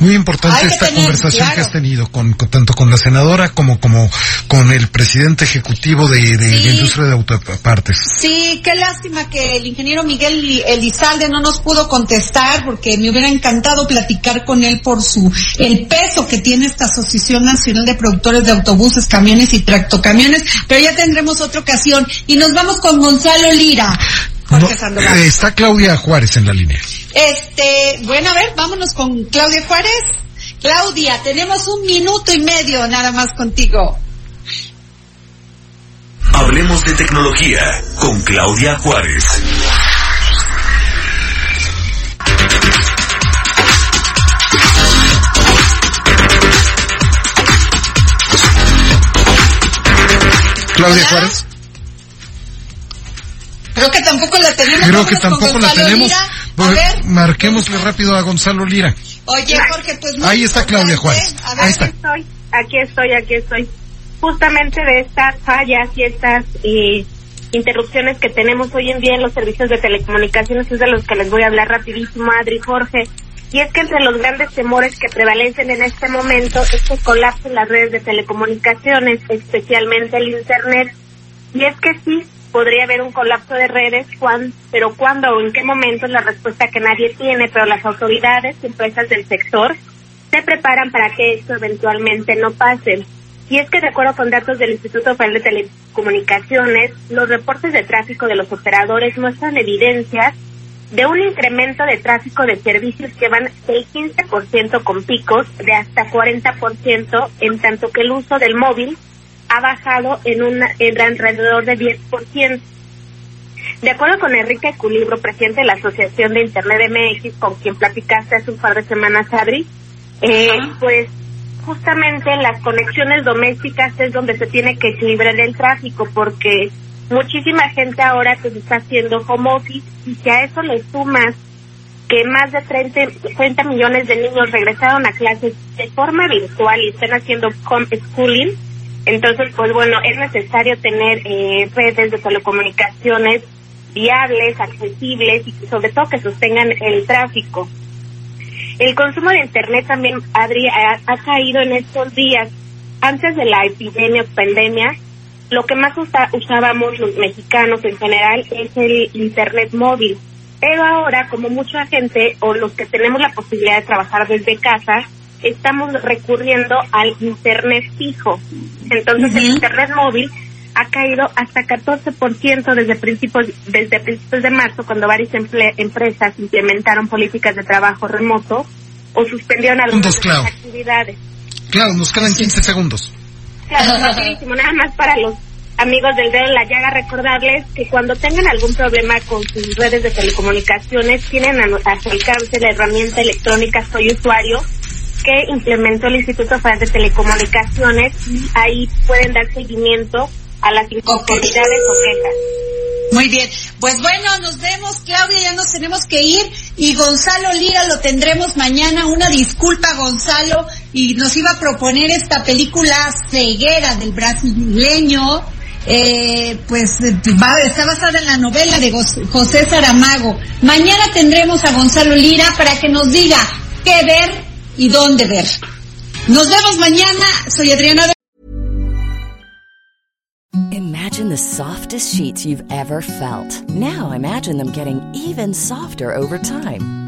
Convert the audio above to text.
Muy importante esta tener, conversación claro. que has tenido con, con- tanto con la senadora como como con el presidente ejecutivo de, de Sí. la industria de autopartes. Sí, qué lástima que el ingeniero Miguel Li- Elizalde no nos pudo contestar porque me hubiera encantado platicar con él por su el peso que tiene esta Asociación Nacional de Productores de Autobuses, Camiones y Tractocamiones, pero ya tendremos otra ocasión y nos vamos con Gonzalo Lira. Jorge No, Sandoval. eh, está Claudia Juárez en la línea. Este, bueno, a ver, vámonos con Claudia Juárez. Claudia, tenemos un minuto y medio nada más contigo. Hablemos de tecnología con Claudia Juárez. Claudia Hola. Juárez. Creo que tampoco la tenemos. Creo que tampoco la tenemos. A ver, marquémosle rápido a Gonzalo Lira. oye, Jorge, pues Ahí está Claudia. Juárez. A ver, Ahí está. estoy, aquí estoy, aquí estoy. Justamente de estas fallas y estas eh, interrupciones que tenemos hoy en día en los servicios de telecomunicaciones es de los que les voy a hablar rapidísimo, Adri y Jorge. Y es que entre los grandes temores que prevalecen en este momento es que colapsen las redes de telecomunicaciones, especialmente el Internet. Y es que sí, podría haber un colapso de redes, cuán- pero cuándo o en qué momento es la respuesta que nadie tiene, pero las autoridades y empresas del sector se preparan para que esto eventualmente no pase. Y es que de acuerdo con datos del Instituto Federal de Telecomunicaciones, los reportes de tráfico de los operadores muestran evidencias de un incremento de tráfico de servicios que van del 15% con picos de hasta 40%, en tanto que el uso del móvil ha bajado en, una, en alrededor de 10%. De acuerdo con Enrique Culibro, presidente de la Asociación de Internet MX, con quien platicaste hace un par de semanas, Adri, eh, pues justamente las conexiones domésticas es donde se tiene que equilibrar el tráfico, porque muchísima gente ahora pues está haciendo home office y si a eso le sumas que más de 30, 30 millones de niños regresaron a clases de forma virtual y están haciendo homeschooling, entonces pues bueno, es necesario tener eh, redes de telecomunicaciones viables, accesibles y sobre todo que sostengan el tráfico. El consumo de Internet también, Adri, ha, caído en estos días. Antes de la epidemia o pandemia, lo que más usábamos los mexicanos en general es el Internet móvil. Pero ahora, como mucha gente o los que tenemos la posibilidad de trabajar desde casa, estamos recurriendo al Internet fijo. Entonces, el. Internet móvil ha caído hasta 14% desde principios, desde principios de marzo, cuando varias emple- empresas implementaron políticas de trabajo remoto o suspendieron algunas actividades. Claro, nos quedan 15 segundos. Claro, rapidísimo, nada más para los amigos del dedo en la llaga, recordarles que cuando tengan algún problema con sus redes de telecomunicaciones, tienen a, a su alcance la herramienta electrónica Soy Usuario que implementó el Instituto Federal de Telecomunicaciones y ahí pueden dar seguimiento a las inconformidades o quejas. Muy bien. Pues bueno, nos vemos, Claudia, ya nos tenemos que ir. Y Gonzalo Lira lo tendremos mañana. Una disculpa, Gonzalo. Y nos iba a proponer esta película ceguera del brasileño. Eh, pues va, está basada en la novela de José Saramago. Mañana tendremos a Gonzalo Lira para que nos diga qué ver y dónde ver. Nos vemos mañana. Soy Adriana. Imagine the softest sheets you've ever felt. Now imagine them getting even softer over time.